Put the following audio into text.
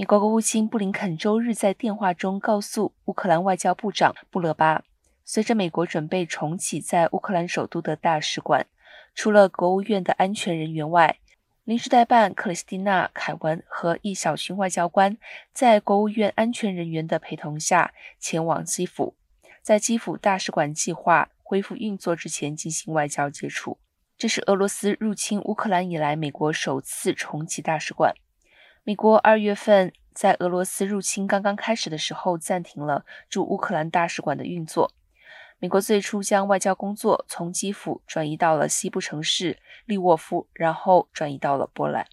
美国国务卿布林肯周日在电话中告诉乌克兰外交部长布勒巴，随着美国准备重启在乌克兰首都的大使馆，除了国务院的安全人员外，临时代办克里斯蒂娜·凯文和一小群外交官在国务院安全人员的陪同下前往基辅，在基辅大使馆计划恢复运作之前进行外交接触。这是俄罗斯入侵乌克兰以来美国首次重启大使馆。美国二月份在俄罗斯入侵刚刚开始的时候暂停了驻乌克兰大使馆的运作。美国最初将外交工作从基辅转移到了西部城市利沃夫，然后转移到了波兰。